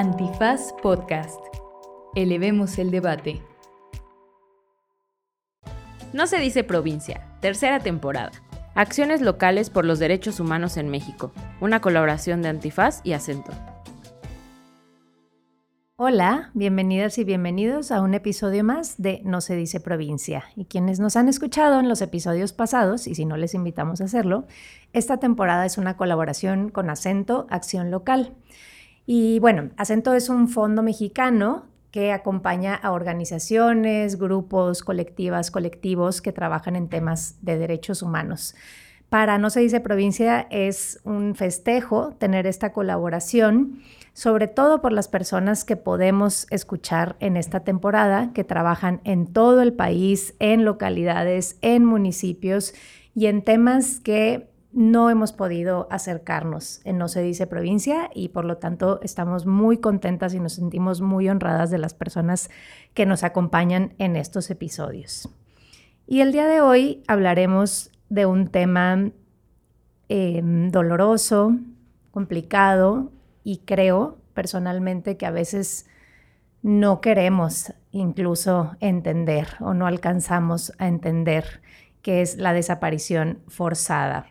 Antifaz Podcast. Elevemos el debate. No se dice provincia, tercera temporada. Acciones locales por los derechos humanos en México. Una colaboración de Antifaz y Acento. Hola, bienvenidas y bienvenidos a un episodio más de No se dice provincia. Y quienes nos han escuchado en los episodios pasados, y si no les invitamos a hacerlo, esta temporada es una colaboración con Acento Acción Local. Y bueno, Acento es un fondo mexicano que acompaña a organizaciones, grupos, colectivas, colectivos que trabajan en temas de derechos humanos. Para No se dice provincia es un festejo tener esta colaboración, sobre todo por las personas que podemos escuchar en esta temporada, que trabajan en todo el país, en localidades, en municipios y en temas que no hemos podido acercarnos en No se dice provincia y por lo tanto estamos muy contentas y nos sentimos muy honradas de las personas que nos acompañan en estos episodios. Y el día de hoy hablaremos de un tema em, doloroso, complicado y creo personalmente que a veces no queremos incluso entender o no alcanzamos a entender que es la desaparición forzada.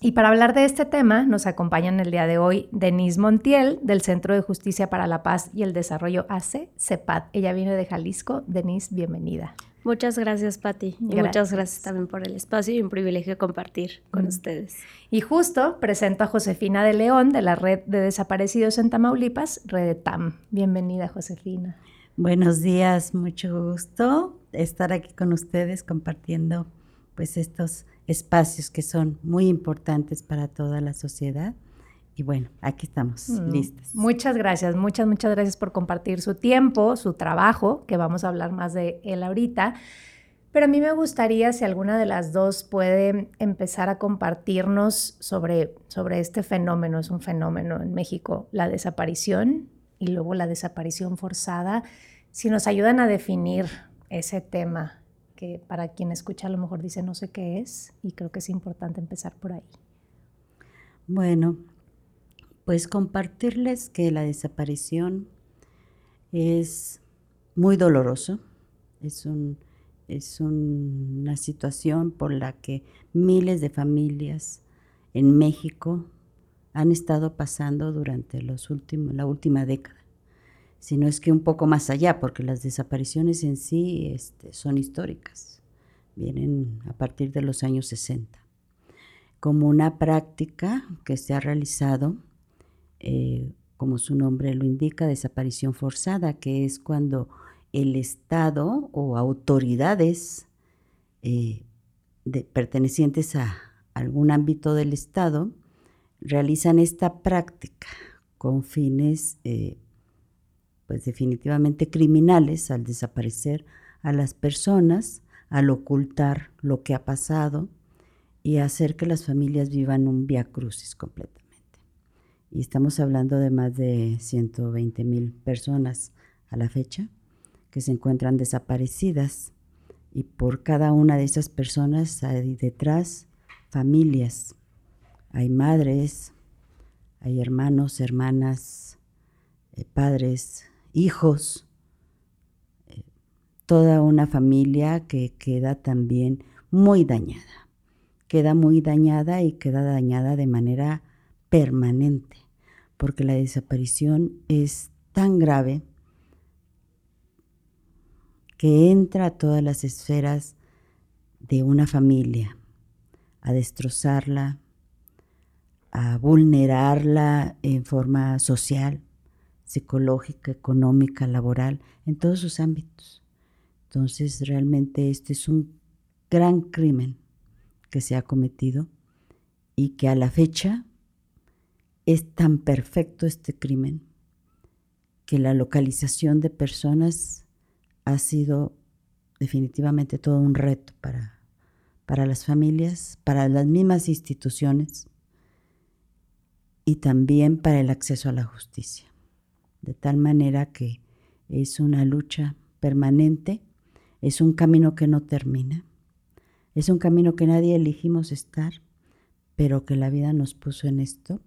Y para hablar de este tema nos acompañan el día de hoy Denise Montiel del Centro de Justicia para la Paz y el Desarrollo AC, CEPAD. Ella viene de Jalisco. Denise, bienvenida. Muchas gracias, Patti. Y muchas gracias también por el espacio y un privilegio compartir con ustedes. Y justo presento a Josefina de León de la Red de Desaparecidos en Tamaulipas, Red TAM. Bienvenida, Josefina. Buenos días, mucho gusto estar aquí con ustedes compartiendo pues estos espacios que son muy importantes para toda la sociedad. Y bueno, aquí estamos, mm, listas. Muchas gracias, muchas, muchas gracias por compartir su tiempo, su trabajo, que vamos a hablar más de él ahorita. Pero a mí me gustaría si alguna de las dos puede empezar a compartirnos sobre, sobre este fenómeno, es un fenómeno en México, la desaparición y luego la desaparición forzada, si nos ayudan a definir ese tema que para quien escucha a lo mejor dice no sé qué es y creo que es importante empezar por ahí. Bueno, pues compartirles que la desaparición es muy doloroso, es, un, es una situación por la que miles de familias en México han estado pasando durante los últimos, la última década sino es que un poco más allá, porque las desapariciones en sí este, son históricas, vienen a partir de los años 60, como una práctica que se ha realizado, eh, como su nombre lo indica, desaparición forzada, que es cuando el Estado o autoridades eh, pertenecientes a algún ámbito del Estado realizan esta práctica con fines eh, pues definitivamente criminales al desaparecer a las personas, al ocultar lo que ha pasado y hacer que las familias vivan un via crucis completamente. Y estamos hablando de más de 120 mil personas a la fecha que se encuentran desaparecidas y por cada una de esas personas hay detrás familias, hay madres, hay hermanos, hermanas, eh, padres, hijos, eh, toda una familia que queda también muy dañada. Queda muy dañada y queda dañada de manera permanente, porque la desaparición es tan grave que entra a todas las esferas de una familia, a destrozarla, a vulnerarla en forma social, psicológica, económica, laboral, en todos sus ámbitos. Entonces, realmente este es un gran crimen que se ha cometido y que a la fecha es tan perfecto este crimen que la localización de personas ha sido definitivamente todo un reto para, para las familias, para las mismas instituciones y también para el acceso a la justicia de tal manera que es una lucha permanente, es un camino que no termina, es un camino que nadie elegimos estar, pero que la vida nos puso en esto.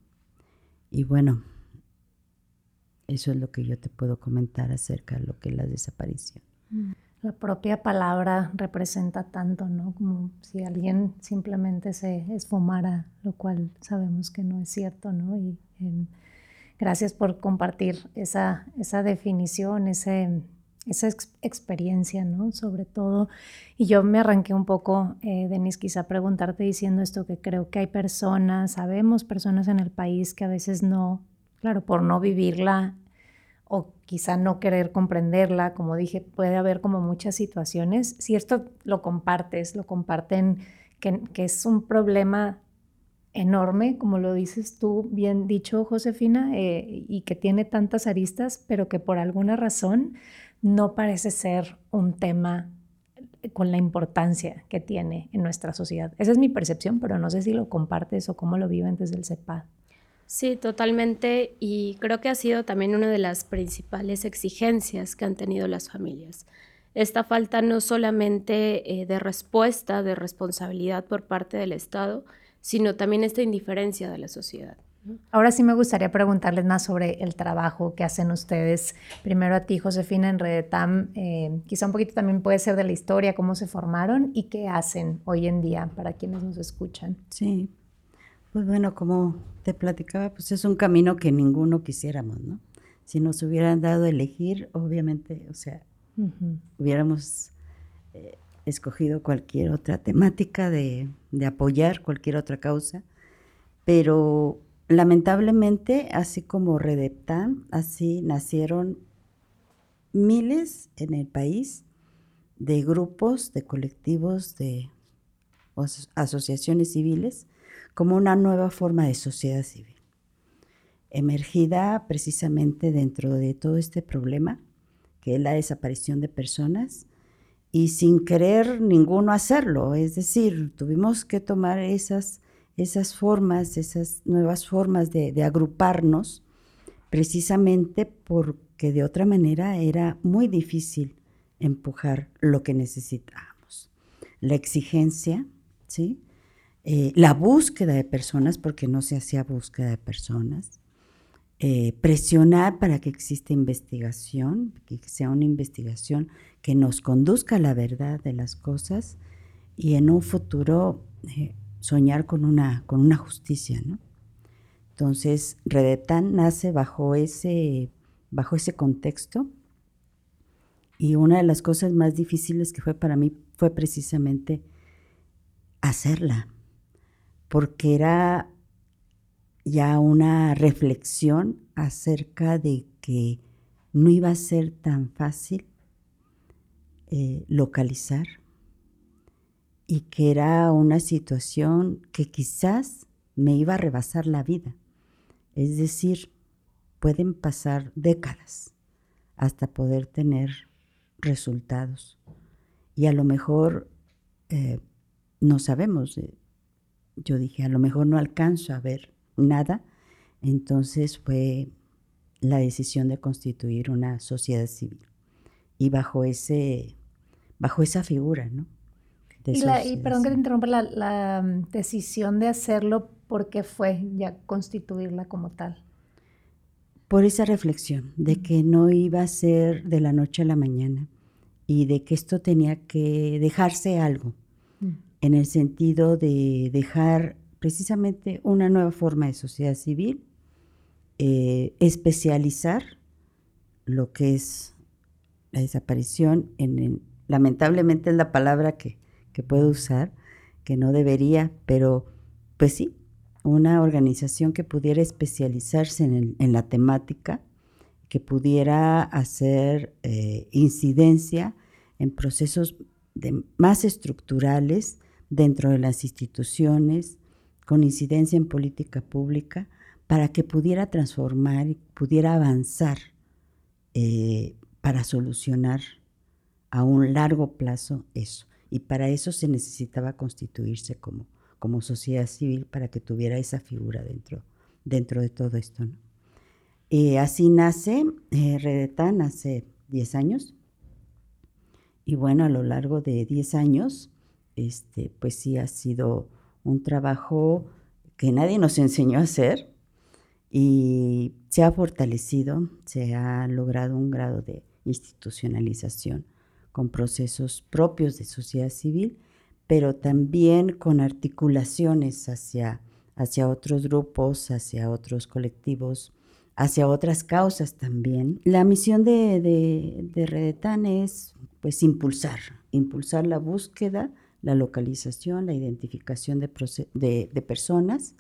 Y bueno, Eso es lo que yo te puedo comentar acerca de lo que es la desaparición. Mm. La propia palabra representa tanto, ¿no? Como si alguien simplemente se esfumara, lo cual sabemos que no es cierto, ¿no? Y gracias por compartir esa, esa definición, ese, esa experiencia, ¿no? Sobre todo. Y yo me arranqué un poco, eh, quizá preguntarte diciendo esto, que creo que hay personas, sabemos personas en el país que a veces no, claro, por no vivirla o quizá no querer comprenderla, como dije, puede haber como muchas situaciones. Si esto lo compartes, lo comparten, que, es un problema enorme, como lo dices tú, bien dicho, Josefina, eh, y que tiene tantas aristas, pero que por alguna razón no parece ser un tema con la importancia que tiene en nuestra sociedad. Esa es mi percepción, pero no sé si lo compartes o cómo lo viven desde el CEPAD. Sí, totalmente. Y creo que ha sido también una de las principales exigencias que han tenido las familias. Esta falta no solamente eh, de respuesta, de responsabilidad por parte del Estado, sino también esta indiferencia de la sociedad. Ahora sí me gustaría preguntarles más sobre el trabajo que hacen ustedes. Primero a ti, Josefina, en Redetam. Eh, quizá un poquito también puede ser de la historia, cómo se formaron y qué hacen hoy en día para quienes nos escuchan. Sí, pues bueno, como te platicaba, pues es un camino que ninguno quisiéramos, ¿no? Si nos hubieran dado a elegir, obviamente, o sea, hubiéramos eh, escogido cualquier otra temática de, de, apoyar, cualquier otra causa, pero lamentablemente, así como Redeptan, así nacieron miles en el país de grupos, de colectivos, de asociaciones civiles como una nueva forma de sociedad civil, emergida precisamente dentro de todo este problema, que es la desaparición de personas, y sin querer ninguno hacerlo, es decir, tuvimos que tomar esas, esas formas, esas nuevas formas de, agruparnos, precisamente porque de otra manera era muy difícil empujar lo que necesitábamos. La exigencia, ¿sí? Eh, la búsqueda de personas, porque no se hacía búsqueda de personas, eh, presionar para que exista investigación, que sea una investigación que nos conduzca a la verdad de las cosas y en un futuro eh, soñar con una, con una justicia. ¿no? Entonces, Redetan nace bajo ese, bajo ese contexto y una de las cosas más difíciles que fue para mí fue precisamente hacerla, porque era ya una reflexión acerca de que no iba a ser tan fácil eh, localizar y que era una situación que quizás me iba a rebasar la vida. Es decir, pueden pasar décadas hasta poder tener resultados. Y a lo mejor eh, no sabemos, eh, yo dije, a lo mejor no alcanzo a ver nada. Entonces fue la decisión de constituir una sociedad civil. Y bajo, ese, bajo esa figura, ¿no? y, perdón que te interrumpa, la, la, mm, decisión de hacerlo, ¿por qué fue ya constituirla como tal? Por esa reflexión de que no iba a ser de la noche a la mañana y de que esto tenía que dejarse algo en el sentido de dejar precisamente una nueva forma de sociedad civil, eh, especializar lo que es la desaparición, en, lamentablemente es la palabra que, puedo usar, que no debería, pero pues sí, una organización que pudiera especializarse en, la temática, que pudiera hacer eh, incidencia en procesos más estructurales dentro de las instituciones, con incidencia en política pública, para que pudiera transformar y pudiera avanzar eh, para solucionar a un largo plazo eso. Y para eso se necesitaba constituirse como, como sociedad civil para que tuviera esa figura dentro, dentro de todo esto. Eh, así nace eh, hace 10 años. Y bueno, a lo largo de 10 años este, pues sí ha sido un trabajo que nadie nos enseñó a hacer y se ha fortalecido, se ha logrado un grado de institucionalización con procesos propios de sociedad civil, pero también con articulaciones hacia, hacia otros grupos, hacia otros colectivos, hacia otras causas también. La misión de, de, de Redetan es pues impulsar, impulsar la búsqueda, la localización, la identificación de, de personas,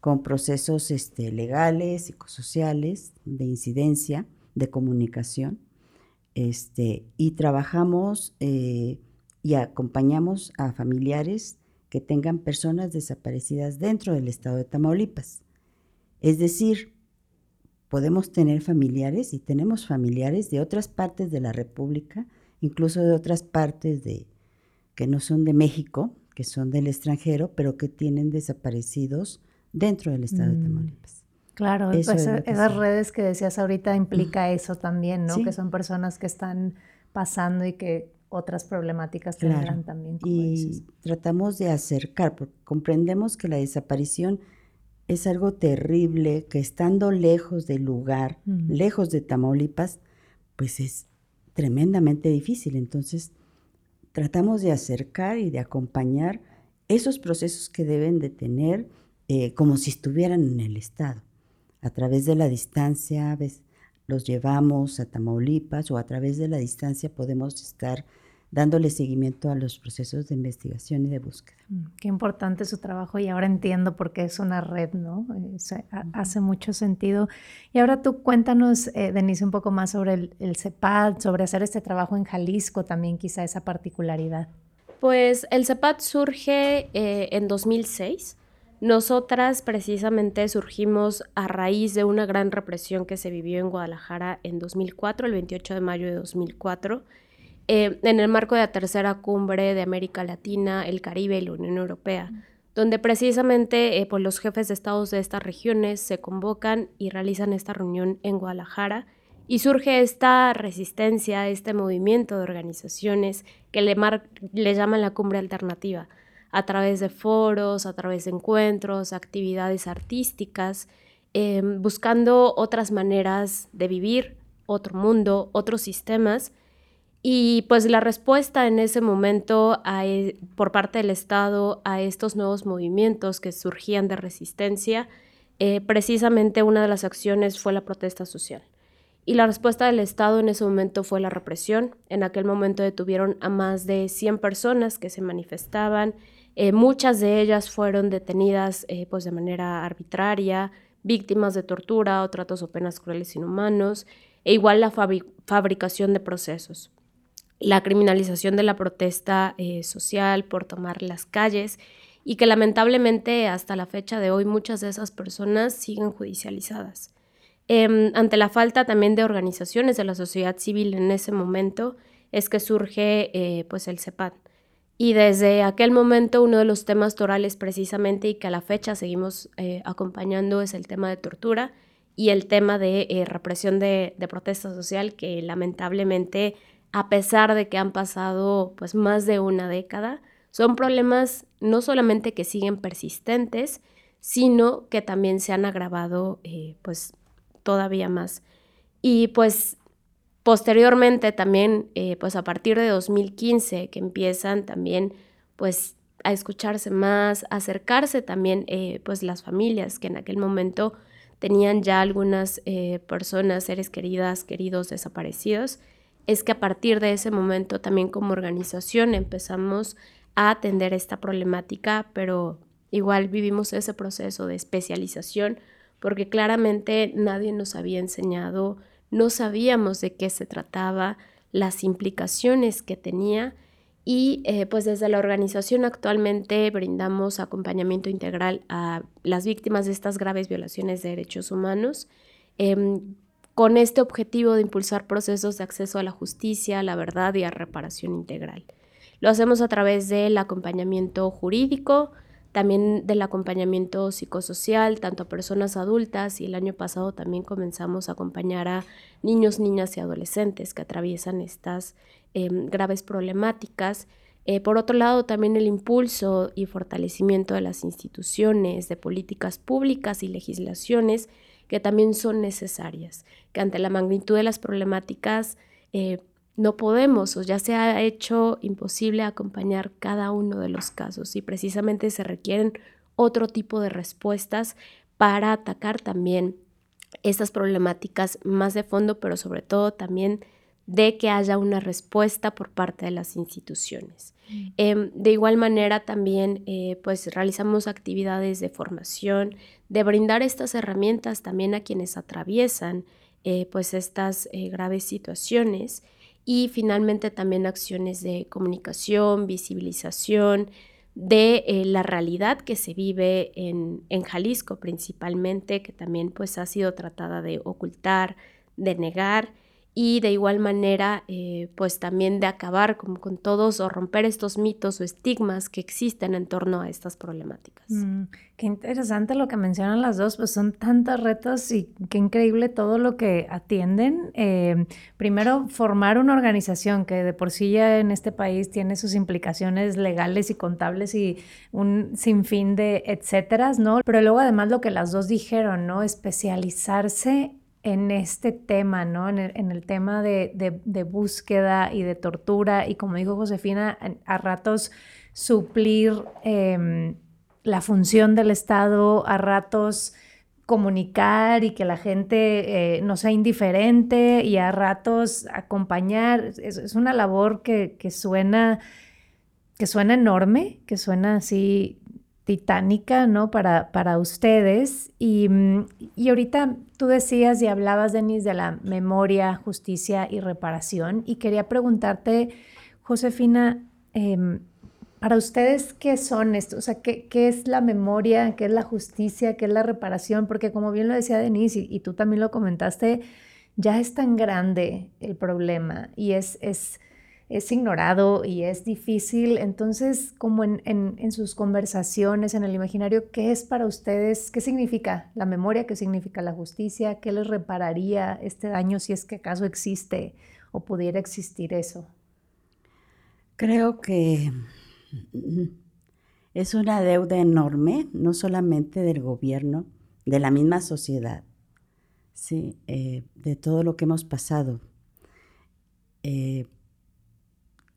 con procesos este, legales, psicosociales, de incidencia, de comunicación. Este, y trabajamos eh, y acompañamos a familiares que tengan personas desaparecidas dentro del estado de Tamaulipas. Es decir, podemos tener familiares y tenemos familiares de otras partes de la República, incluso de otras partes de, que no son de México, que son del extranjero, pero que tienen desaparecidos dentro del estado de mm. Tamaulipas. Claro, pues esas redes que decías ahorita implica eso también, ¿no? Que son personas que están pasando y que otras problemáticas tendrán también. y tratamos de acercar, porque comprendemos que la desaparición es algo terrible, que estando lejos del lugar, lejos de Tamaulipas, pues es tremendamente difícil. Entonces, tratamos de acercar y de acompañar esos procesos que deben de tener eh, como si estuvieran en el Estado. A través de la distancia los llevamos a Tamaulipas o a través de la distancia podemos estar dándole seguimiento a los procesos de investigación y de búsqueda. Mm, qué importante su trabajo y ahora entiendo por qué es una red, ¿no? hace mucho sentido. Y ahora tú cuéntanos, eh, Denise, un poco más sobre el, el, CEPAD, sobre hacer este trabajo en Jalisco también, quizá esa particularidad. Pues el CEPAD surge eh, en 2006 nosotras precisamente surgimos a raíz de una gran represión que se vivió en Guadalajara en 2004, el 28 de mayo de 2004, eh, en el marco de la tercera cumbre de América Latina, el Caribe y la Unión Europea, donde precisamente eh, pues los jefes de estados de estas regiones se convocan y realizan esta reunión en Guadalajara y surge esta resistencia, este movimiento de organizaciones que le, le llaman la cumbre alternativa a través de foros, a través de encuentros, actividades artísticas, em, buscando otras maneras de vivir, otro mundo, otros sistemas. Y pues la respuesta en ese momento e, por parte del Estado a estos nuevos movimientos que surgían de resistencia, eh, precisamente una de las acciones fue la protesta social. Y la respuesta del Estado en ese momento fue la represión. En aquel momento detuvieron a más de 100 personas que se manifestaban eh, muchas de ellas fueron detenidas eh, pues de manera arbitraria, víctimas de tortura o tratos o penas crueles inhumanos, e igual la fabricación de procesos. La criminalización de la protesta eh, social por tomar las calles y que lamentablemente hasta la fecha de hoy muchas de esas personas siguen judicializadas. Em, ante la falta también de organizaciones de la sociedad civil en ese momento es que surge pues el CEPAD, y desde aquel momento uno de los temas torales precisamente y que a la fecha seguimos eh, acompañando es el tema de tortura y el tema de eh, represión de, protesta social que lamentablemente a pesar de que han pasado pues más de una década son problemas no solamente que siguen persistentes sino que también se han agravado eh, pues todavía más. Y pues Posteriormente también, eh, pues a partir de 2015, que empiezan también pues a escucharse más, a acercarse también eh, pues las familias que en aquel momento tenían ya algunas eh, personas, seres queridas, queridos desaparecidos, es que a partir de ese momento también como organización empezamos a atender esta problemática, pero igual vivimos ese proceso de especialización porque claramente nadie nos había enseñado no sabíamos de qué se trataba, las implicaciones que tenía y eh, pues desde la organización actualmente brindamos acompañamiento integral a las víctimas de estas graves violaciones de derechos humanos em, con este objetivo de impulsar procesos de acceso a la justicia, a la verdad y a reparación integral. Lo hacemos a través del acompañamiento jurídico, también del acompañamiento psicosocial, tanto a personas adultas y el año pasado también comenzamos a acompañar a niños, niñas y adolescentes que atraviesan estas em, graves problemáticas. Eh, por otro lado, también el impulso y fortalecimiento de las instituciones, de políticas públicas y legislaciones que también son necesarias, que ante la magnitud de las problemáticas eh, no podemos o ya se ha hecho imposible acompañar cada uno de los casos y precisamente se requieren otro tipo de respuestas para atacar también estas problemáticas más de fondo, pero sobre todo también de que haya una respuesta por parte de las instituciones. Mm. Em, de igual manera también eh, pues realizamos actividades de formación, de brindar estas herramientas también a quienes atraviesan eh, pues estas eh, graves situaciones y finalmente también acciones de comunicación, visibilización de la realidad que se vive en, en Jalisco principalmente, que también pues ha sido tratada de ocultar, de negar y de igual manera eh, pues también de acabar con, con, todos o romper estos mitos o estigmas que existen en torno a estas problemáticas. Mm, qué interesante lo que mencionan las dos, pues son tantos retos y qué increíble todo lo que atienden. Eh, primero, formar una organización que de por sí ya en este país tiene sus implicaciones legales y contables y un sinfín de etcéteras, ¿no? Pero luego además lo que las dos dijeron, ¿no? Especializarse en este tema, ¿no? En el, tema de, búsqueda y de tortura y como dijo Josefina, a ratos suplir em, la función del Estado, a ratos comunicar y que la gente eh, no sea indiferente y a ratos acompañar. Es, una labor que, que, suena, que suena enorme, que suena así titánica, ¿no? Para, para ustedes. Y, mm, y, ahorita tú decías y hablabas, Denise, de la memoria, justicia y reparación. Y quería preguntarte, Josefina, em, para ustedes, ¿qué son estos? O sea, ¿qué, ¿qué, es la memoria? ¿Qué es la justicia? ¿Qué es la reparación? Porque como bien lo decía Denise y, y tú también lo comentaste, ya es tan grande el problema y es... es es ignorado y es difícil. Entonces, como en, sus conversaciones, en el imaginario, ¿qué es para ustedes? ¿Qué significa la memoria? ¿Qué significa la justicia? ¿Qué les repararía este daño si es que acaso existe o pudiera existir eso? Creo que es una deuda enorme, no solamente del gobierno, de la misma sociedad, ¿sí? Eh, de todo lo que hemos pasado. Eh,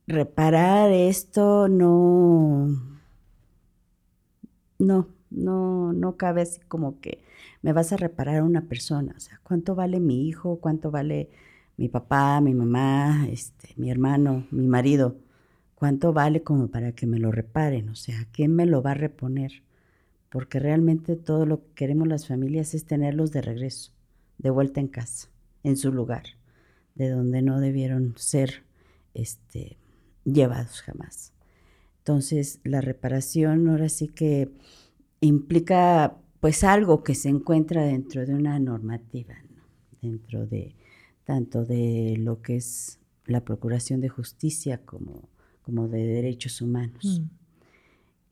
reparar esto no, no, no, no cabe así como que me vas a reparar a una persona. O sea, ¿cuánto vale mi hijo? ¿Cuánto vale mi papá, mi mamá, este, mi hermano, mi marido? ¿Cuánto vale como para que me lo reparen? O sea, ¿quién me lo va a reponer? Porque realmente todo lo que queremos las familias es tenerlos de regreso, de vuelta en casa, en su lugar, de donde no debieron ser este, llevados jamás. Entonces, la reparación ahora sí que implica pues algo que se encuentra dentro de una normativa, dentro de tanto de lo que es la procuración de justicia como, como de derechos humanos. Mm.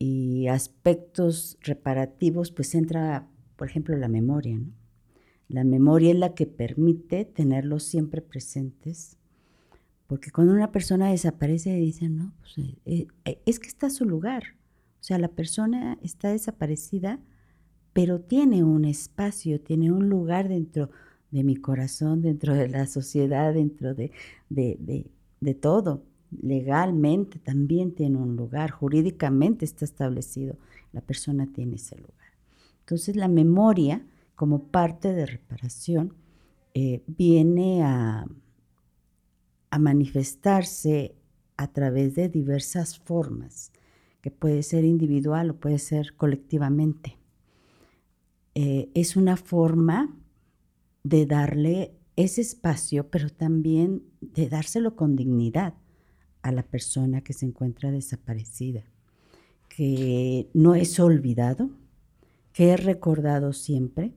Y aspectos reparativos, pues entra, por ejemplo, la memoria. La memoria es la que permite tenerlos siempre presentes porque cuando una persona desaparece, dicen, no, pues, eh, eh, es que está a su lugar. O sea, la persona está desaparecida, pero tiene un espacio, tiene un lugar dentro de mi corazón, dentro de la sociedad, dentro de, de todo. Legalmente también tiene un lugar, jurídicamente está establecido. La persona tiene ese lugar. Entonces la memoria, como parte de reparación, eh, viene a a manifestarse a través de diversas formas, que puede ser individual o puede ser colectivamente. Eh, es una forma de darle ese espacio, pero también de dárselo con dignidad a la persona que se encuentra desaparecida, que no es olvidado, que es recordado siempre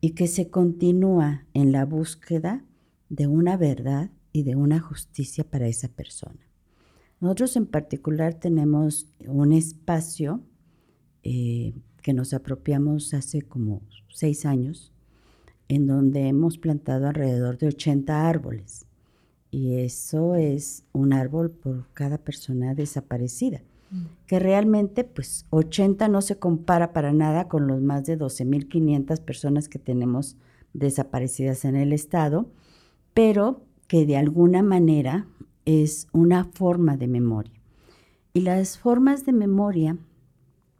y que se continúa en la búsqueda de una verdad y de una justicia para esa persona. Nosotros en particular tenemos un espacio eh, que nos apropiamos hace como seis años, en donde hemos plantado alrededor de 80 árboles. Y eso es un árbol por cada persona desaparecida, que realmente pues 80 no se compara para nada con los más de 12.500 personas que tenemos desaparecidas en el Estado, pero que de alguna manera es una forma de memoria. Y las formas de memoria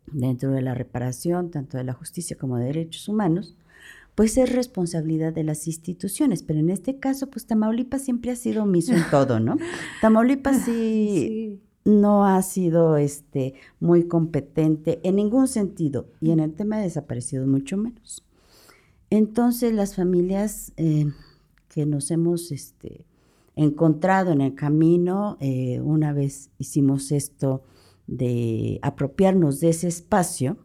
dentro de la reparación, tanto de la justicia como de derechos humanos, pues es responsabilidad de las instituciones, pero en este caso, pues Tamaulipas siempre ha sido omiso en todo, ¿no? Tamaulipas sí, no ha sido este, muy competente en ningún sentido y en el tema de desaparecidos mucho menos. Entonces las familias eh, que nos hemos este, encontrado en el camino, eh, una vez hicimos esto de apropiarnos de ese espacio,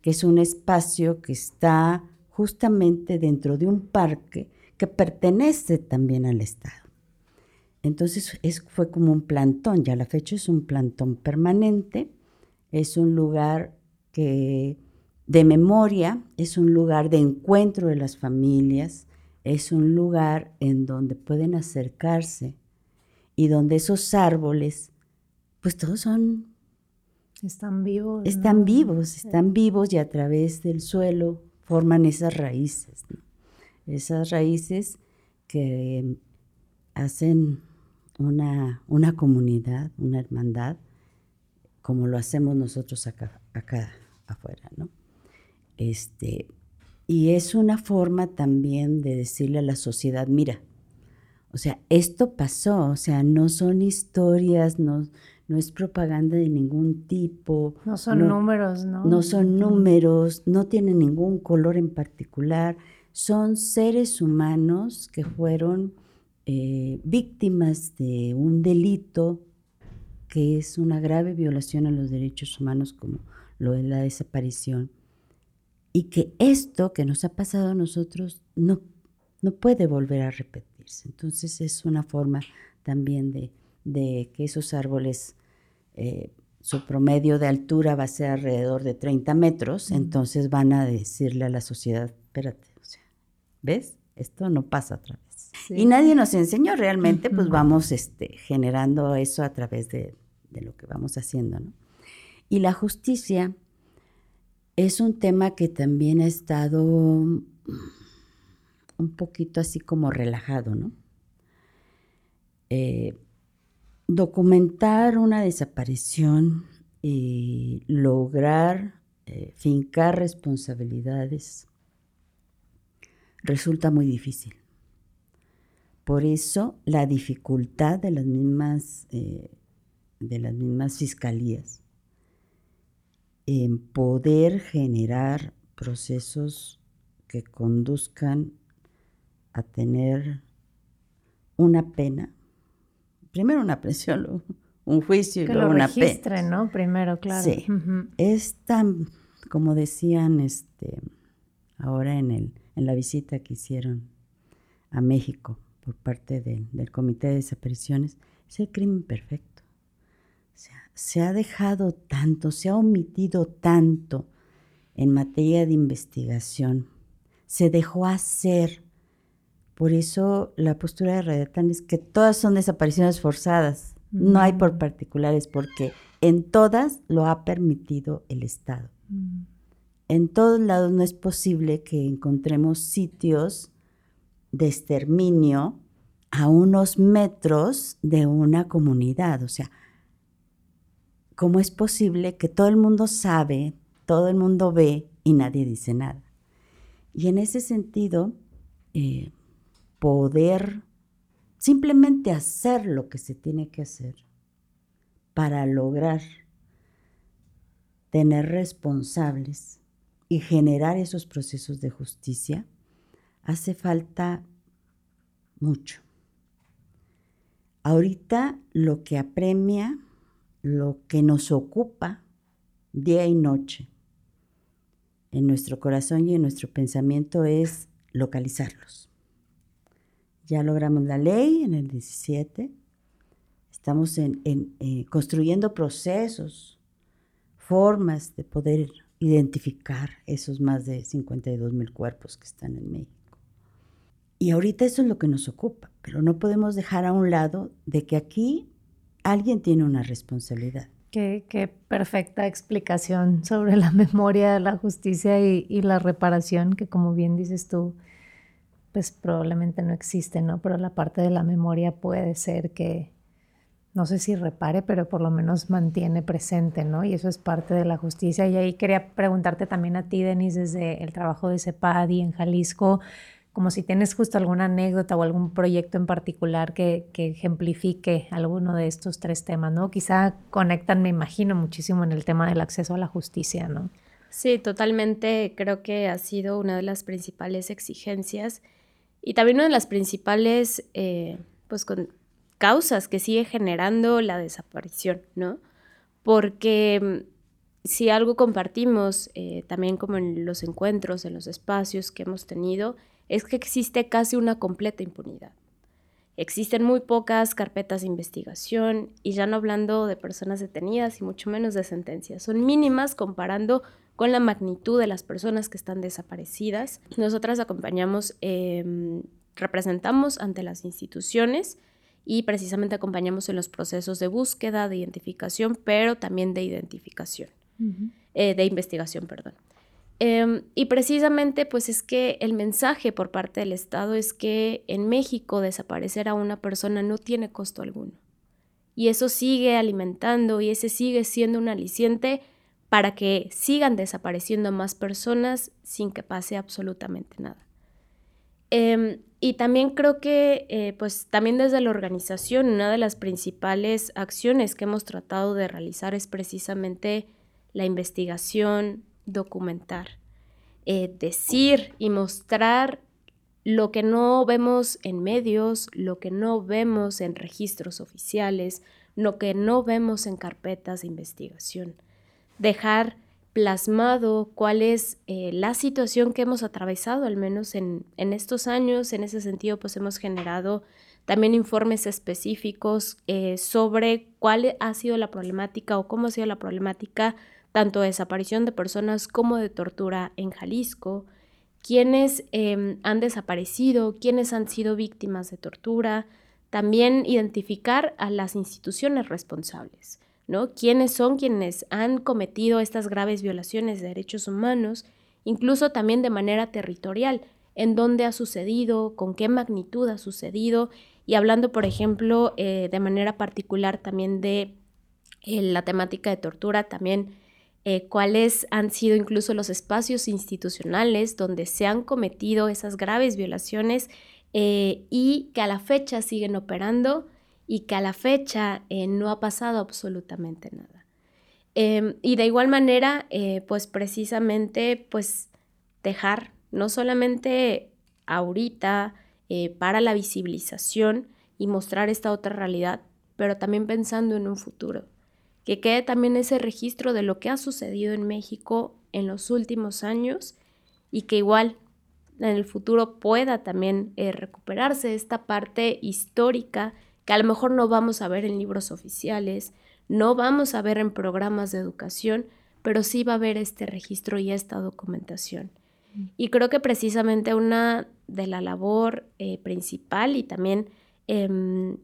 que es un espacio que está justamente dentro de un parque que pertenece también al Estado. Entonces fue como un plantón, ya la fecha es un plantón permanente, es un lugar que de memoria, es un lugar de encuentro de las familias, es un lugar en donde pueden acercarse y donde esos árboles, pues todos son... Están vivos. Están vivos, están vivos y a través del suelo forman esas raíces, esas raíces que hacen una, una, comunidad, una hermandad, como lo hacemos nosotros acá, acá afuera, ¿no? Este, y es una forma también de decirle a la sociedad, mira, o sea, esto pasó, o sea, no son historias, no, no es propaganda de ningún tipo. No son números, ¿no? No son números, no tienen ningún color en particular. Son seres humanos que fueron eh, víctimas de un delito que es una grave violación a los derechos humanos como lo es la desaparición. Y que esto que nos ha pasado a nosotros no, no puede volver a repetirse. Entonces es una forma también de de que esos árboles, eh, su promedio de altura va a ser alrededor de 30 metros, entonces van a decirle a la sociedad, espérate, o sea, ¿ves? Esto no pasa otra vez. Y nadie nos enseñó realmente, pues vamos este, generando eso a través de, de lo que vamos haciendo, ¿no? Y la justicia es un tema que también ha estado un poquito así como relajado, ¿no? Eh, documentar una desaparición y lograr eh, fincar responsabilidades resulta muy difícil. Por eso la dificultad de las mismas, eh, de las mismas fiscalías en poder generar procesos que conduzcan a tener una pena primero una presión, un juicio y luego una registre, ¿no? Primero, claro. Sí. Es tan, como decían este, ahora en, el, en la visita que hicieron a México por parte del Comité de Desapariciones, es el crimen perfecto. Sea, se ha dejado tanto, se ha omitido tanto en materia de investigación, se dejó hacer por eso la postura de Radiatán es que todas son desapariciones forzadas, no hay por particulares, porque en todas lo ha permitido el Estado. Mm. En todos lados no es posible que encontremos sitios de exterminio a unos metros de una comunidad. O sea, ¿cómo es posible que todo el mundo sabe, todo el mundo ve y nadie dice nada? Y en ese sentido, eh, poder simplemente hacer lo que se tiene que hacer para lograr tener responsables y generar esos procesos de justicia, hace falta mucho. Ahorita lo que apremia, lo que nos ocupa día y noche en nuestro corazón y en nuestro pensamiento es localizarlos. Ya logramos la ley en el 17. Estamos en, eh, construyendo procesos, formas de poder identificar esos más de 52 mil cuerpos que están en México. Y ahorita eso es lo que nos ocupa, pero no podemos dejar a un lado de que aquí alguien tiene una responsabilidad. Qué, perfecta explicación sobre la memoria, la justicia y, y, la reparación, que como bien dices tú, pues probablemente no existe, ¿no? Pero la parte de la memoria puede ser que, no sé si repare, pero por lo menos mantiene presente, ¿no? Y eso es parte de la justicia. Y ahí quería preguntarte también a ti, Denis, desde el trabajo de CEPADI en Jalisco, como si tienes justo alguna anécdota o algún proyecto en particular que, que, ejemplifique alguno de estos tres temas, ¿no? Quizá conectan, me imagino, muchísimo en el tema del acceso a la justicia, ¿no? Sí, totalmente. Creo que ha sido una de las principales exigencias y también una de las principales, eh, pues, con causas que sigue generando la desaparición, ¿no? Porque mm, si algo compartimos eh, también como en los encuentros, en los espacios que hemos tenido, es que existe casi una completa impunidad. Existen muy pocas carpetas de investigación y ya no hablando de personas detenidas y mucho menos de sentencias. Son mínimas comparando con la magnitud de las personas que están desaparecidas. Nosotras acompañamos, em, representamos ante las instituciones y precisamente acompañamos en los procesos de búsqueda, de identificación, pero también de identificación, eh, de investigación, perdón. Em, y precisamente pues es que el mensaje por parte del Estado es que en México desaparecer a una persona no tiene costo alguno. Y eso sigue alimentando y ese sigue siendo un aliciente para que sigan desapareciendo más personas sin que pase absolutamente nada. Em, y también creo que, eh, pues también desde la organización, una de las principales acciones que hemos tratado de realizar es precisamente la investigación, documentar, eh, decir y mostrar lo que no vemos en medios, lo que no vemos en registros oficiales, lo que no vemos en carpetas de investigación. Dejar plasmado cuál es eh, la situación que hemos atravesado, al menos en, estos años. En ese sentido, pues hemos generado también informes específicos eh, sobre cuál ha sido la problemática o cómo ha sido la problemática tanto de desaparición de personas como de tortura en Jalisco, quiénes em, han desaparecido, quiénes han sido víctimas de tortura, también identificar a las instituciones responsables, ¿no? Quiénes son quienes han cometido estas graves violaciones de derechos humanos, incluso también de manera territorial, en dónde ha sucedido, con qué magnitud ha sucedido, y hablando, por ejemplo, eh, de manera particular también de eh, la temática de tortura, también eh, cuáles han sido incluso los espacios institucionales donde se han cometido esas graves violaciones eh, y que a la fecha siguen operando y que a la fecha eh, no ha pasado absolutamente nada. Em, y de igual manera, pues precisamente, pues dejar no solamente ahorita para la visibilización y mostrar esta otra realidad, pero también pensando en un futuro que quede también ese registro de lo que ha sucedido en México en los últimos años y que igual en el futuro pueda también eh, recuperarse esta parte histórica que a lo mejor no vamos a ver en libros oficiales, no vamos a ver en programas de educación, pero sí va a haber este registro y esta documentación. Mm. Y creo que precisamente una de la labor eh, principal y también em,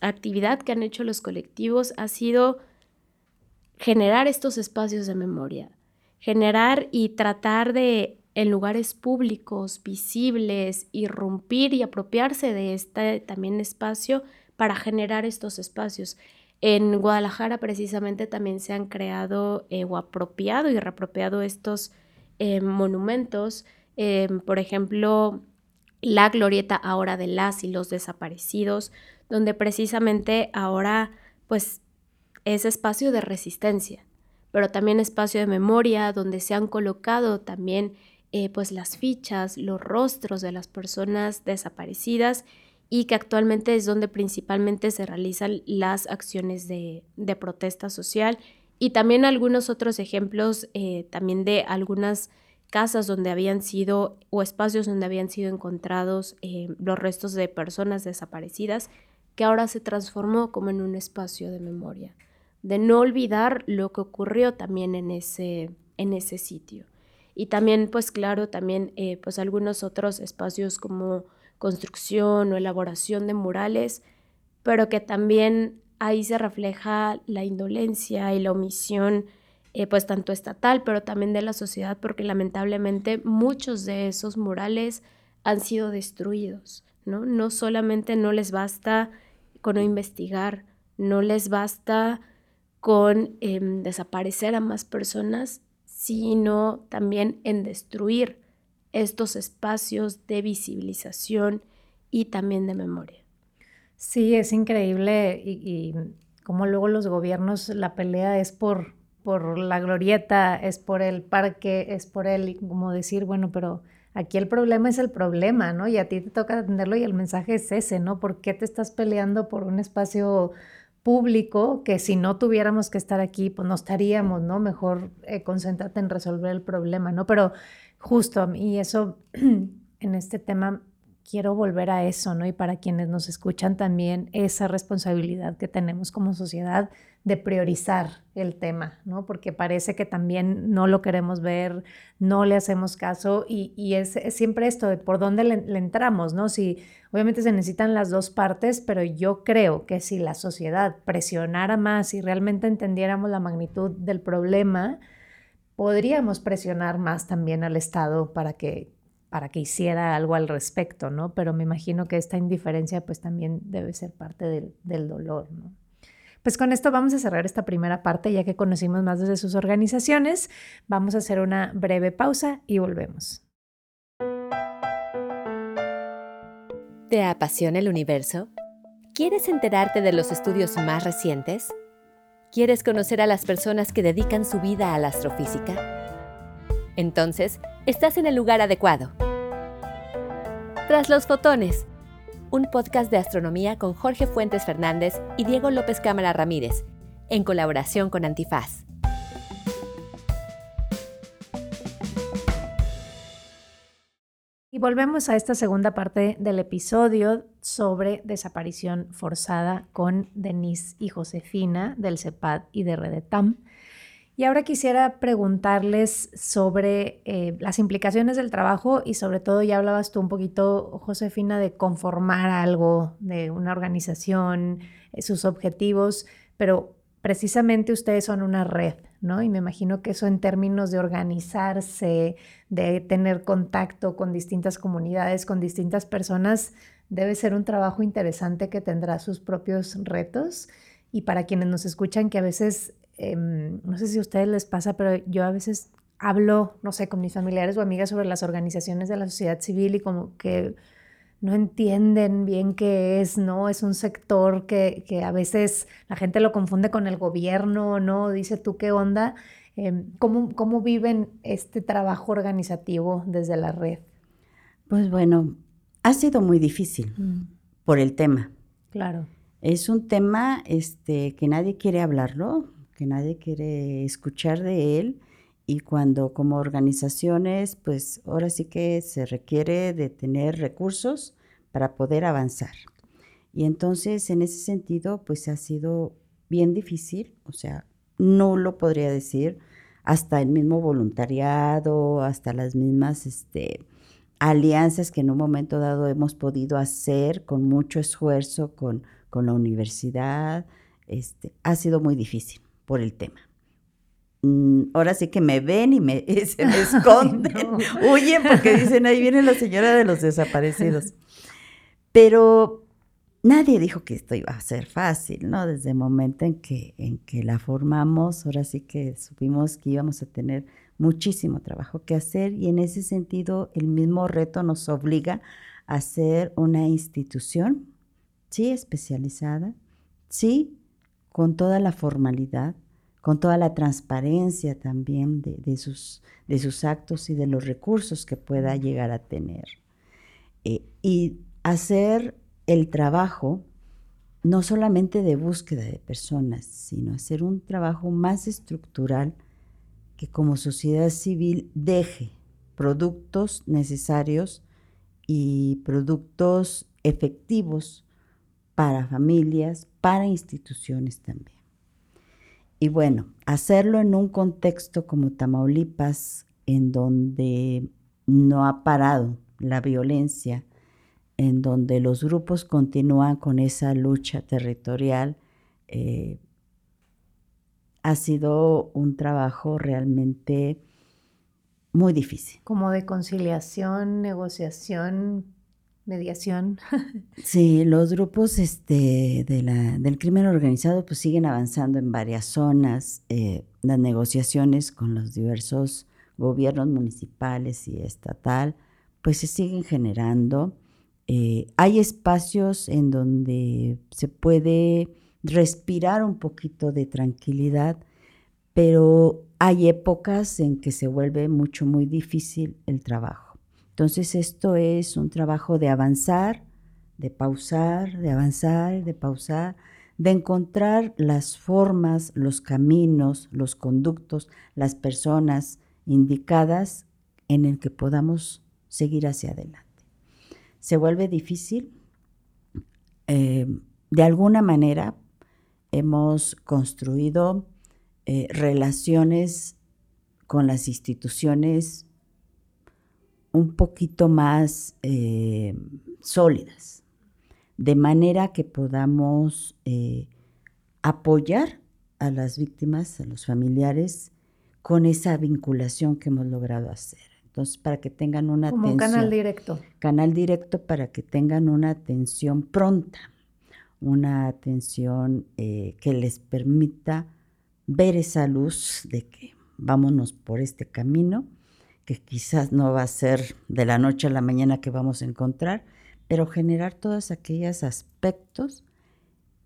actividad que han hecho los colectivos ha sido generar estos espacios de memoria, generar y tratar de en lugares públicos, visibles, irrumpir y apropiarse de este también espacio para generar estos espacios. En Guadalajara precisamente también se han creado eh, o apropiado y reapropiado estos eh, monumentos, eh, por ejemplo, la glorieta ahora de las y los desaparecidos, donde precisamente ahora pues es espacio de resistencia, pero también espacio de memoria donde se han colocado también eh, pues las fichas, los rostros de las personas desaparecidas y que actualmente es donde principalmente se realizan las acciones de, protesta social y también algunos otros ejemplos eh, también de algunas casas donde habían sido o espacios donde habían sido encontrados eh, los restos de personas desaparecidas que ahora se transformó como en un espacio de memoria de no olvidar lo que ocurrió también en ese, en ese sitio. Y también, pues claro, también eh, pues algunos otros espacios como construcción o elaboración de murales, pero que también ahí se refleja la indolencia y la omisión, eh, pues tanto estatal, pero también de la sociedad, porque lamentablemente muchos de esos murales han sido destruidos, ¿no? No solamente no les basta con no investigar, no les basta con em, desaparecer a más personas, sino también en destruir estos espacios de visibilización y también de memoria. Sí, es increíble y, como luego los gobiernos, la pelea es por, por la glorieta, es por el parque, es por el, como decir, bueno, pero aquí el problema es el problema, ¿no? Y a ti te toca atenderlo y el mensaje es ese, ¿no? ¿Por qué te estás peleando por un espacio público que si no tuviéramos que estar aquí, pues no estaríamos, ¿no? Mejor eh, concéntrate en resolver el problema, ¿no? Pero justo, y eso en este tema quiero volver a eso, ¿no? Y para quienes nos escuchan también, esa responsabilidad que tenemos como sociedad de priorizar el tema, ¿no? Porque parece que también no lo queremos ver, no le hacemos caso y, es, siempre esto de por dónde le, le, entramos, ¿no? Si obviamente se necesitan las dos partes, pero yo creo que si la sociedad presionara más y realmente entendiéramos la magnitud del problema, podríamos presionar más también al Estado para que para que hiciera algo al respecto, ¿no? Pero me imagino que esta indiferencia pues también debe ser parte del, del dolor, ¿no? Pues con esto vamos a cerrar esta primera parte, ya que conocimos más de sus organizaciones. Vamos a hacer una breve pausa y volvemos. ¿Te apasiona el universo? ¿Quieres enterarte de los estudios más recientes? ¿Quieres conocer a las personas que dedican su vida a la astrofísica? Entonces, estás en el lugar adecuado. Tras los fotones, un podcast de astronomía con Jorge Fuentes Fernández y Diego López Cámara Ramírez, en colaboración con Antifaz. Y volvemos a esta segunda parte del episodio sobre desaparición forzada con Denise y Josefina del CEPAD y de Redetam. Y ahora quisiera preguntarles sobre eh, las implicaciones del trabajo y sobre todo ya hablabas tú un poquito, Josefina, de conformar algo, de una organización, eh, sus objetivos, pero precisamente ustedes son una red, ¿no? Y me imagino que eso en términos de organizarse, de tener contacto con distintas comunidades, con distintas personas, debe ser un trabajo interesante que tendrá sus propios retos. Y para quienes nos escuchan, que a veces Em, no sé si a ustedes les pasa, pero yo a veces hablo, no sé, con mis familiares o amigas sobre las organizaciones de la sociedad civil y como que no entienden bien qué es, ¿no? Es un sector que, que a veces la gente lo confunde con el gobierno, ¿no? Dice tú qué onda. Em, ¿cómo, ¿Cómo viven este trabajo organizativo desde la red? Pues bueno, ha sido muy difícil mm. por el tema. Claro. Es un tema este, que nadie quiere hablarlo, nadie quiere escuchar de él y cuando como organizaciones, pues ahora sí que se requiere de tener recursos para poder avanzar. Y entonces en ese sentido, pues ha sido bien difícil, o sea, no lo podría decir, hasta el mismo voluntariado, hasta las mismas este, alianzas que en un momento dado hemos podido hacer con mucho esfuerzo con, con la universidad, este, ha sido muy difícil por el tema. Mm, ahora sí que me ven y me, se me esconden, huyen porque dicen, ahí viene la señora de los desaparecidos. Pero nadie dijo que esto iba a ser fácil, ¿no? Desde el momento en que, en que la formamos, ahora sí que supimos que íbamos a tener muchísimo trabajo que hacer y en ese sentido el mismo reto nos obliga a ser una institución, sí, especializada, sí, con toda la formalidad, con toda la transparencia también de, sus, de sus, actos y de los recursos que pueda llegar a tener. Eh, y hacer el trabajo no solamente de búsqueda de personas, sino hacer un trabajo más estructural que como sociedad civil deje productos necesarios y productos efectivos para familias, para instituciones también. Y bueno, hacerlo en un contexto como Tamaulipas, en donde no ha parado la violencia, en donde los grupos continúan con esa lucha territorial, eh, ha sido un trabajo realmente muy difícil. Como de conciliación, negociación, mediación. Sí, los grupos este, de la, del crimen organizado pues siguen avanzando en varias zonas. Eh, las negociaciones con los diversos gobiernos municipales y estatal pues se siguen generando. Eh, hay espacios en donde se puede respirar un poquito de tranquilidad, pero hay épocas en que se vuelve mucho, muy difícil el trabajo. Entonces esto es un trabajo de avanzar, de pausar, de avanzar, de pausar, de encontrar las formas, los caminos, los conductos, las personas indicadas en el que podamos seguir hacia adelante. Se vuelve difícil. Eh, de alguna manera hemos construido eh, relaciones con las instituciones un poquito más eh, sólidas, de manera que podamos eh, apoyar a las víctimas, a los familiares, con esa vinculación que hemos logrado hacer. Entonces, para que tengan una Como atención. canal directo. Canal directo para que tengan una atención pronta, una atención que les permita ver esa luz de que vámonos por este camino, que quizás no va a ser de la noche a la mañana que vamos a encontrar, pero generar todos aquellos aspectos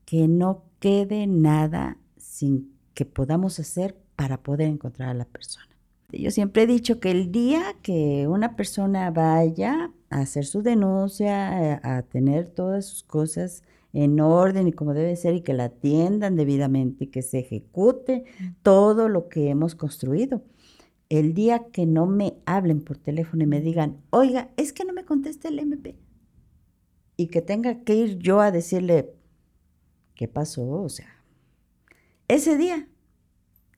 que no quede nada sin que podamos hacer para poder encontrar a la persona. Yo siempre he dicho que el día que una persona vaya a hacer su denuncia, a, tener todas sus cosas en orden y como debe ser y que la atiendan debidamente y que se ejecute todo lo que hemos construido. El día que no me hablen por teléfono y me digan, oiga, es que no me contesta el MP. Y que tenga que ir yo a decirle, ¿qué pasó? O sea, ese día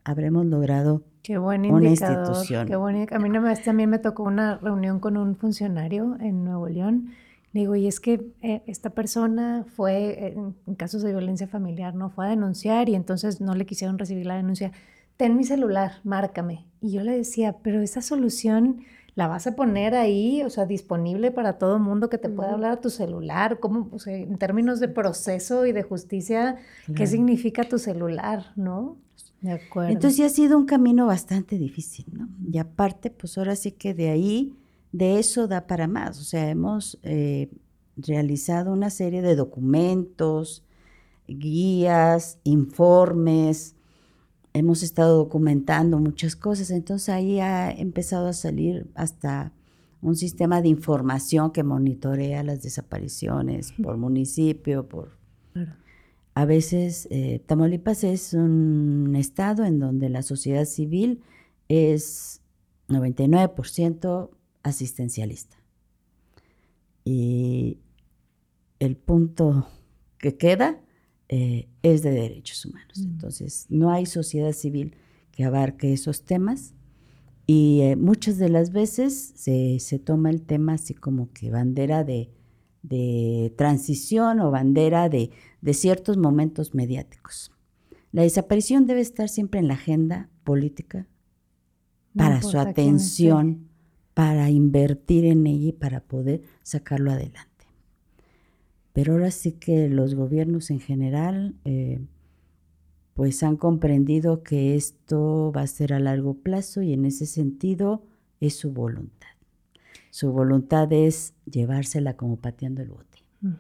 habremos logrado Qué buen una institución. Qué buen, a mí no, también me tocó una reunión con un funcionario en Nuevo León le digo, y es que eh, esta persona fue, en, en, casos de violencia familiar, no fue a denunciar y entonces no le quisieron recibir la denuncia. Ten mi celular, márcame. Y yo le decía, pero esa solución la vas a poner ahí, o sea, disponible para todo el mundo que te pueda hablar a tu celular, ¿cómo, o sea, en términos de proceso y de justicia, claro. ¿qué significa tu celular, no? De acuerdo. Entonces sí ha sido un camino bastante difícil, ¿no? Y aparte, pues ahora sí que de ahí de eso da para más. O sea, hemos eh, realizado una serie de documentos, guías, informes, hemos estado documentando muchas cosas, entonces ahí ha empezado a salir hasta un sistema de información que monitorea las desapariciones por municipio, por... Claro. A veces eh, Tamaulipas es un estado en donde la sociedad civil es 99% asistencialista. Y el punto que queda eh, es de derechos humanos. Mm. Entonces, no hay sociedad civil que abarque esos temas y eh, muchas de las veces se, se, toma el tema así como que bandera de, de transición o bandera de, de ciertos momentos mediáticos. La desaparición debe estar siempre en la agenda política para su atención para invertir en ella y para poder sacarlo adelante. Pero ahora sí que los gobiernos en general eh, pues han comprendido que esto va a ser a largo plazo y en ese sentido es su voluntad. Su voluntad es llevársela como pateando el bote. Mm.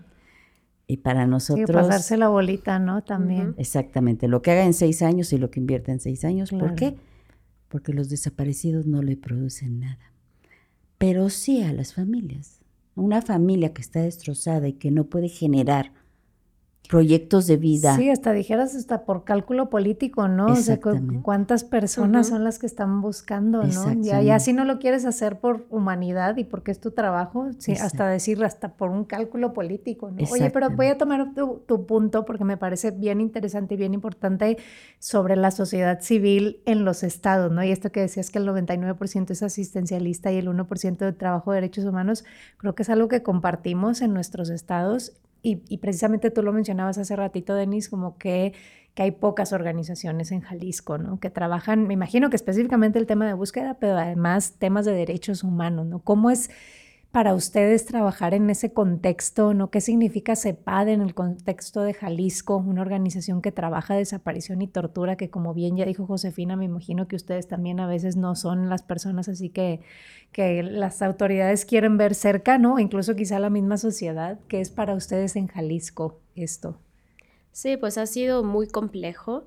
Y para nosotros... Sí, pasarse la bolita, ¿no? También. Exactamente, lo que haga en seis años y lo que invierta en seis años. Claro. ¿Por qué? Porque los desaparecidos no le producen nada pero sí a las familias. Una familia que está destrozada y que no puede generar proyectos de vida. Sí, hasta dijeras hasta por cálculo político, ¿no? O sea, cuántas personas uh -huh. son las que están buscando, ¿no? Ya, ya si no lo quieres hacer por humanidad y porque es tu trabajo, sí, hasta decirle hasta por un cálculo político, ¿no? Oye, pero voy a tomar tu, tu, punto porque me parece bien interesante y bien importante sobre la sociedad civil en los estados, ¿no? Y esto que decías que el 99% es asistencialista y el 1% de trabajo de derechos humanos, creo que es algo que compartimos en nuestros estados y, precisamente tú lo mencionabas hace ratito, Denis, como que que hay pocas organizaciones en Jalisco, ¿no? Que trabajan, me imagino que específicamente el tema de búsqueda, pero además temas de derechos humanos, ¿no? ¿Cómo es para ustedes trabajar en ese contexto, ¿no? ¿Qué significa CEPAD en el contexto de Jalisco, una organización que trabaja desaparición y tortura, que como bien ya dijo Josefina, me imagino que ustedes también a veces no son las personas así que, que las autoridades quieren ver cerca, ¿no? Incluso quizá la misma sociedad, ¿qué es para ustedes en Jalisco esto? Sí, pues ha sido muy complejo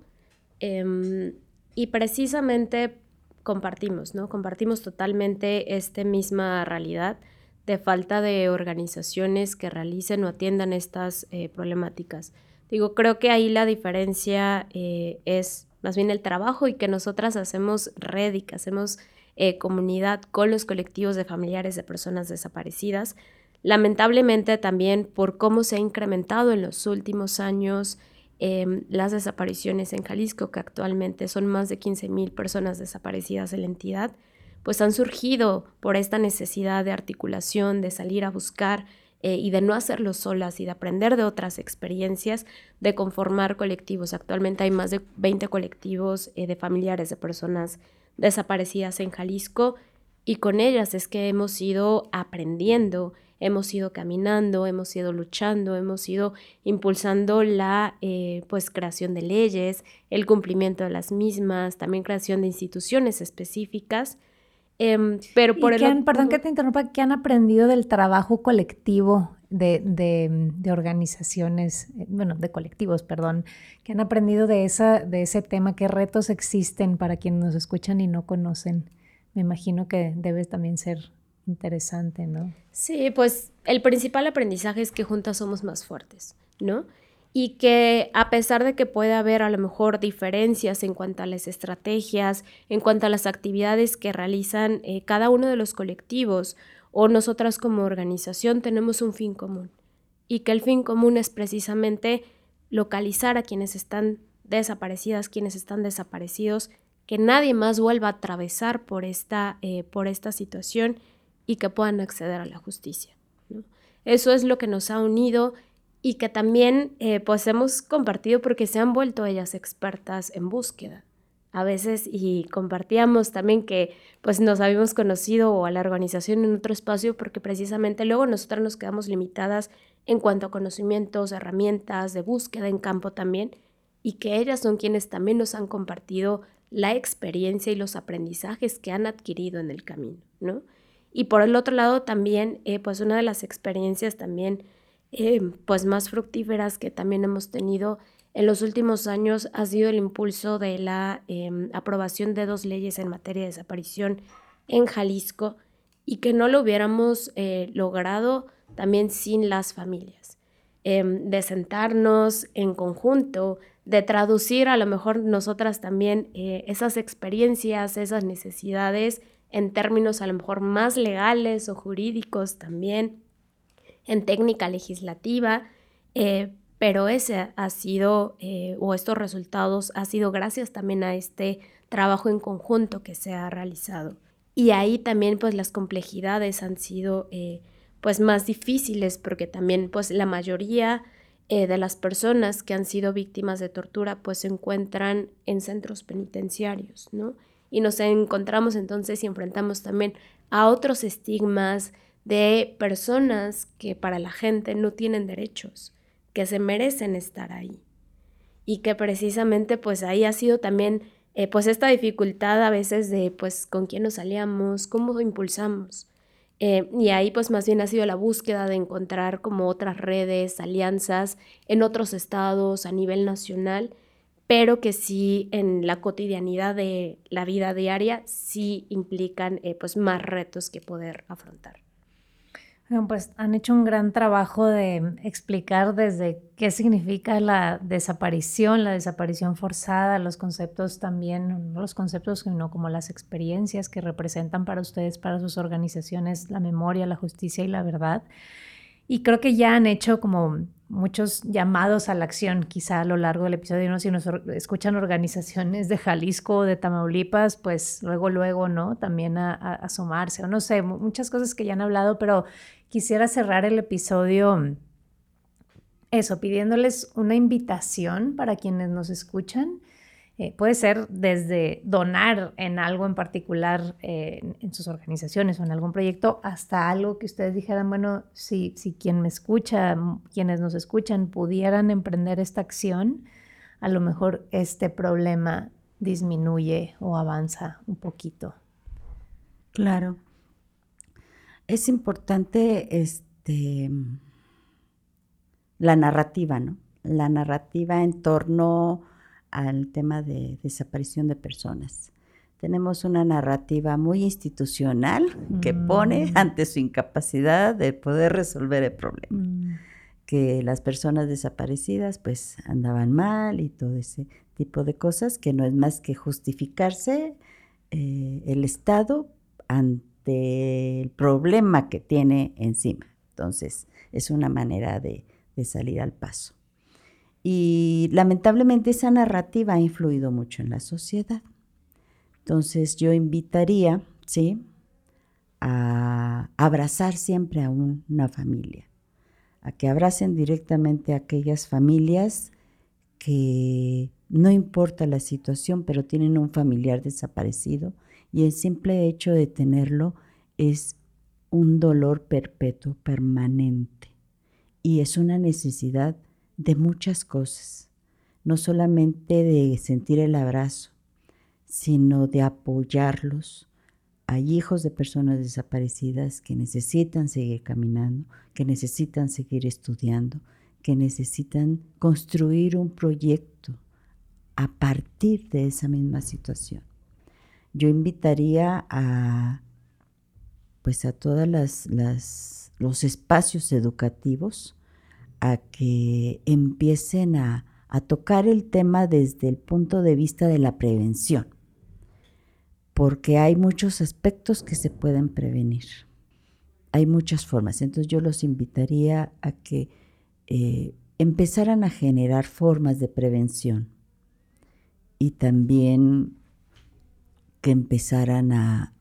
em, y precisamente compartimos, ¿no? Compartimos totalmente esta misma realidad de falta de organizaciones que realicen o atiendan estas eh, problemáticas. Digo, creo que ahí la diferencia eh, es más bien el trabajo y que nosotras hacemos red y que hacemos eh, comunidad con los colectivos de familiares de personas desaparecidas. Lamentablemente también por cómo se ha incrementado en los últimos años em, las desapariciones en Jalisco, que actualmente son más de 15 mil personas desaparecidas en la entidad, pues han surgido por esta necesidad de articulación, de salir a buscar eh, y de no hacerlo solas y de aprender de otras experiencias, de conformar colectivos. Actualmente hay más de 20 colectivos eh, de familiares de personas desaparecidas en Jalisco y con ellas es que hemos ido aprendiendo, hemos ido caminando, hemos ido luchando, hemos ido impulsando la eh, pues creación de leyes, el cumplimiento de las mismas, también creación de instituciones específicas Em, pero por el Perdón que te interrumpa, ¿qué han aprendido del trabajo colectivo de, organizaciones, eh, bueno, de colectivos, perdón, ¿qué han aprendido de, esa, de ese tema? ¿Qué retos existen para quienes nos escuchan y no conocen? Me imagino que debe también ser interesante, ¿no? Sí, pues el principal aprendizaje es que juntas somos más fuertes, ¿no? Y que a pesar de que puede haber a lo mejor diferencias en cuanto a las estrategias, en cuanto a las actividades que realizan eh, cada uno de los colectivos o nosotras como organización tenemos un fin común y que el fin común es precisamente localizar a quienes están desaparecidas, quienes están desaparecidos, que nadie más vuelva a atravesar por esta, eh, por esta situación y que puedan acceder a la justicia. Eso es lo que nos ha unido y que también eh, pues hemos compartido porque se han vuelto ellas expertas en búsqueda a veces y compartíamos también que pues nos habíamos conocido o a la organización en otro espacio porque precisamente luego nosotras nos quedamos limitadas en cuanto a conocimientos, herramientas de búsqueda en campo también y que ellas son quienes también nos han compartido la experiencia y los aprendizajes que han adquirido en el camino, ¿no? Y por el otro lado también, eh, pues una de las experiencias también eh, pues más fructíferas que también hemos tenido en los últimos años ha sido el impulso de la em, aprobación de dos leyes en materia de desaparición en Jalisco y que no lo hubiéramos eh, logrado también sin las familias. Em, de sentarnos en conjunto, de traducir a lo mejor nosotras también eh, esas experiencias, esas necesidades en términos a lo mejor más legales o jurídicos también, en técnica legislativa, eh, pero ese ha sido, eh, o estos resultados, ha sido gracias también a este trabajo en conjunto que se ha realizado. Y ahí también pues las complejidades han sido eh, pues más difíciles porque también pues la mayoría de las personas que han sido víctimas de tortura pues se encuentran en centros penitenciarios, ¿no? Y nos encontramos entonces y enfrentamos también a otros estigmas, de personas que para la gente no tienen derechos, que se merecen estar ahí. Y que precisamente pues ahí ha sido también eh, pues esta dificultad a veces de pues con quién nos salíamos, cómo impulsamos. Eh, y ahí pues más bien ha sido la búsqueda de encontrar como otras redes, alianzas en otros estados a nivel nacional, pero que sí en la cotidianidad de la vida diaria sí implican eh, pues más retos que poder afrontar pues han hecho un gran trabajo de explicar desde qué significa la desaparición, la desaparición forzada, los conceptos también, los conceptos sino como las experiencias que representan para ustedes, para sus organizaciones, la memoria, la justicia y la verdad. Y creo que ya han hecho como muchos llamados a la acción, quizá a lo largo del episodio, ¿no? Si nos escuchan organizaciones de Jalisco de Tamaulipas, pues luego, luego, ¿no? También a, a, asomarse, o no sé, muchas cosas que ya han hablado, pero quisiera cerrar el episodio eso, pidiéndoles una invitación para quienes nos escuchan. Eh, puede ser desde donar en algo en particular eh, en sus organizaciones o en algún proyecto hasta algo que ustedes dijeran, bueno, si, si quien me escucha, quienes nos escuchan pudieran emprender esta acción, a lo mejor este problema disminuye o avanza un poquito. Claro. Es importante este, la narrativa, ¿no? La narrativa en torno al tema de desaparición de personas. Tenemos una narrativa muy institucional que pone mm. ante su incapacidad de poder resolver el problema. Mm. Que las personas desaparecidas pues andaban mal y todo ese tipo de cosas que no es más que justificarse eh, el Estado ante el problema que tiene encima. Entonces, es una manera de, salir al paso. Y lamentablemente esa narrativa ha influido mucho en la sociedad. Entonces, yo invitaría, ¿sí? A abrazar siempre a una familia, a que abracen directamente a aquellas familias que no importa la situación, pero tienen un familiar desaparecido y el simple hecho de tenerlo es un dolor perpetuo, permanente. Y es una necesidad de muchas cosas, no solamente de sentir el abrazo, sino de apoyarlos. Hay hijos de personas desaparecidas que necesitan seguir caminando, que necesitan seguir estudiando, que necesitan construir un proyecto a partir de esa misma situación yo invitaría a pues a todas las, los espacios educativos a que empiecen a, a tocar el tema desde el punto de vista de la prevención, porque hay muchos aspectos que se pueden prevenir. Hay muchas formas. Entonces yo los invitaría a que eh, empezaran a generar formas de prevención y también que empezaran a,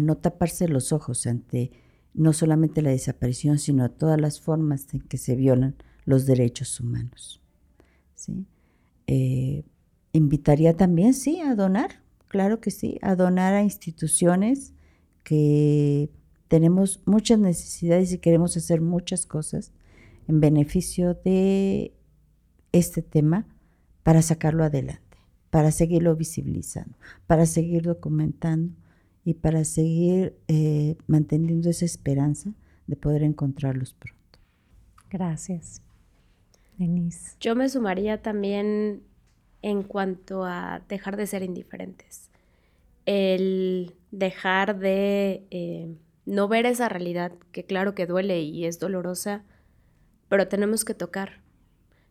no taparse los ojos ante no solamente la desaparición, sino todas las formas en que se violan los derechos humanos. ¿sí? Eh, invitaría también, sí, a donar, claro que sí, a donar a instituciones que tenemos muchas necesidades y queremos hacer muchas cosas en beneficio de este tema para sacarlo adelante para seguirlo visibilizando, para seguir documentando y para seguir eh, manteniendo esa esperanza de poder encontrarlos pronto. Gracias. Denise. Yo me sumaría también en cuanto a dejar de ser indiferentes. El dejar de eh, no ver esa realidad, que claro que duele y es dolorosa, pero tenemos que tocar.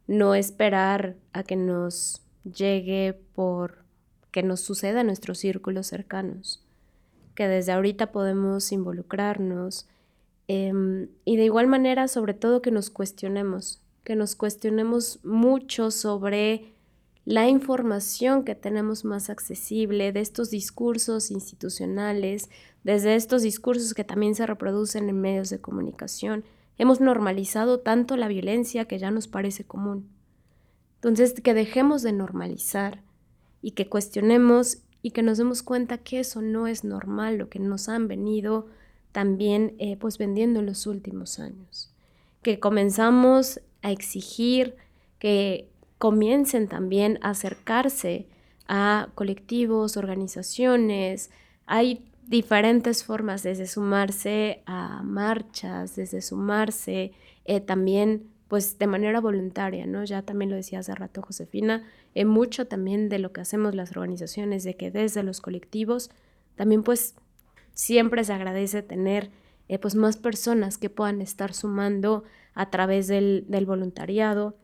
No esperar a que nos llegue por que nos suceda en nuestros círculos cercanos, que desde ahorita podemos involucrarnos em, y de igual manera sobre todo que nos cuestionemos, que nos cuestionemos mucho sobre la información que tenemos más accesible de estos discursos institucionales, desde estos discursos que también se reproducen en medios de comunicación. Hemos normalizado tanto la violencia que ya nos parece común. Entonces, que dejemos de normalizar y que cuestionemos y que nos demos cuenta que eso no es normal, lo que nos han venido también eh, pues vendiendo en los últimos años. Que comenzamos a exigir que comiencen también a acercarse a colectivos, organizaciones. Hay diferentes formas desde sumarse a marchas, desde sumarse eh, también pues de manera voluntaria, ¿no? Ya también lo decía hace rato Josefina, en mucho también de lo que hacemos las organizaciones, de que desde los colectivos también pues siempre se agradece tener eh, pues más personas que puedan estar sumando a través del, del voluntariado,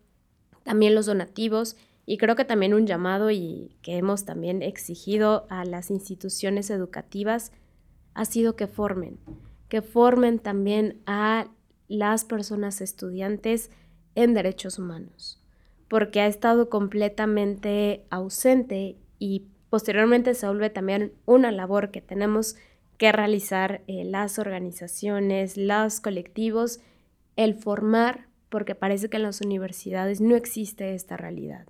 también los donativos y creo que también un llamado y que hemos también exigido a las instituciones educativas ha sido que formen, que formen también a las personas estudiantes en derechos humanos, porque ha estado completamente ausente y posteriormente se vuelve también una labor que tenemos que realizar eh, las organizaciones, los colectivos, el formar porque parece que en las universidades no existe esta realidad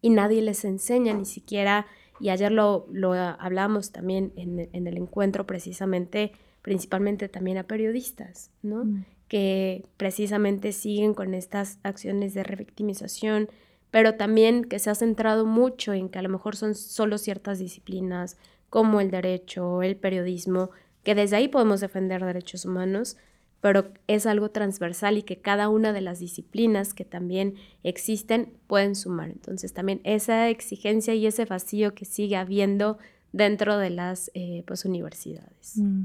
y nadie les enseña ni siquiera, y ayer lo, lo hablamos también en, en, el encuentro precisamente, principalmente también a periodistas, ¿no? Mm. Que precisamente siguen con estas acciones de revictimización, pero también que se ha centrado mucho en que a lo mejor son solo ciertas disciplinas como el derecho, el periodismo, que desde ahí podemos defender derechos humanos, pero es algo transversal y que cada una de las disciplinas que también existen pueden sumar. Entonces también esa exigencia y ese vacío que sigue habiendo dentro de las eh, pues, universidades. Mm.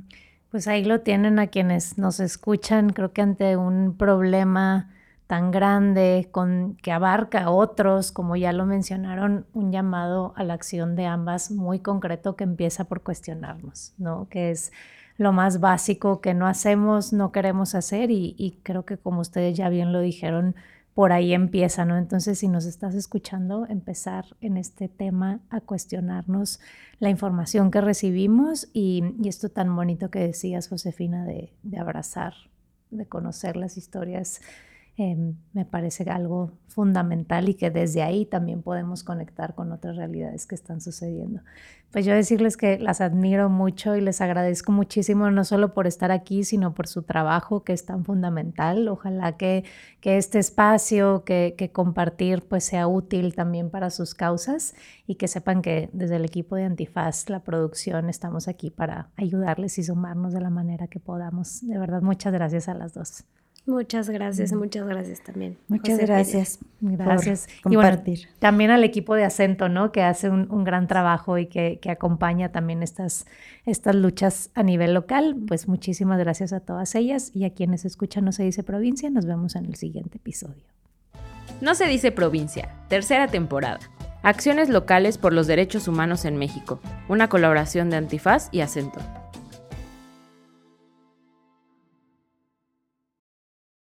Pues ahí lo tienen a quienes nos escuchan, creo que ante un problema tan grande con, que abarca a otros, como ya lo mencionaron, un llamado a la acción de ambas muy concreto que empieza por cuestionarnos, ¿no? Que es lo más básico que no hacemos, no queremos hacer y, creo que como ustedes ya bien lo dijeron, por ahí empieza, ¿no? Entonces, si nos estás escuchando, empezar en este tema a cuestionarnos la información que recibimos y, esto tan bonito que decías, Josefina, de, abrazar, de conocer las historias Em, me parece algo fundamental y que desde ahí también podemos conectar con otras realidades que están sucediendo. Pues yo decirles que las admiro mucho y les agradezco muchísimo, no solo por estar aquí, sino por su trabajo que es tan fundamental. Ojalá que, que este espacio, que, que compartir, pues sea útil también para sus causas y que sepan que desde el equipo de Antifaz, la producción, estamos aquí para ayudarles y sumarnos de la manera que podamos. De verdad, muchas gracias a las dos. Muchas gracias, muchas gracias también. Muchas gracias. Gracias. compartir. también al equipo de acento, ¿no? Que hace un, gran trabajo y que, que, acompaña también estas, estas luchas a nivel local. Pues muchísimas gracias a todas ellas y a quienes escuchan No se dice provincia. Nos vemos en el siguiente episodio. No se dice provincia, tercera temporada. Acciones locales por los derechos humanos en México. Una colaboración de Antifaz y Acento.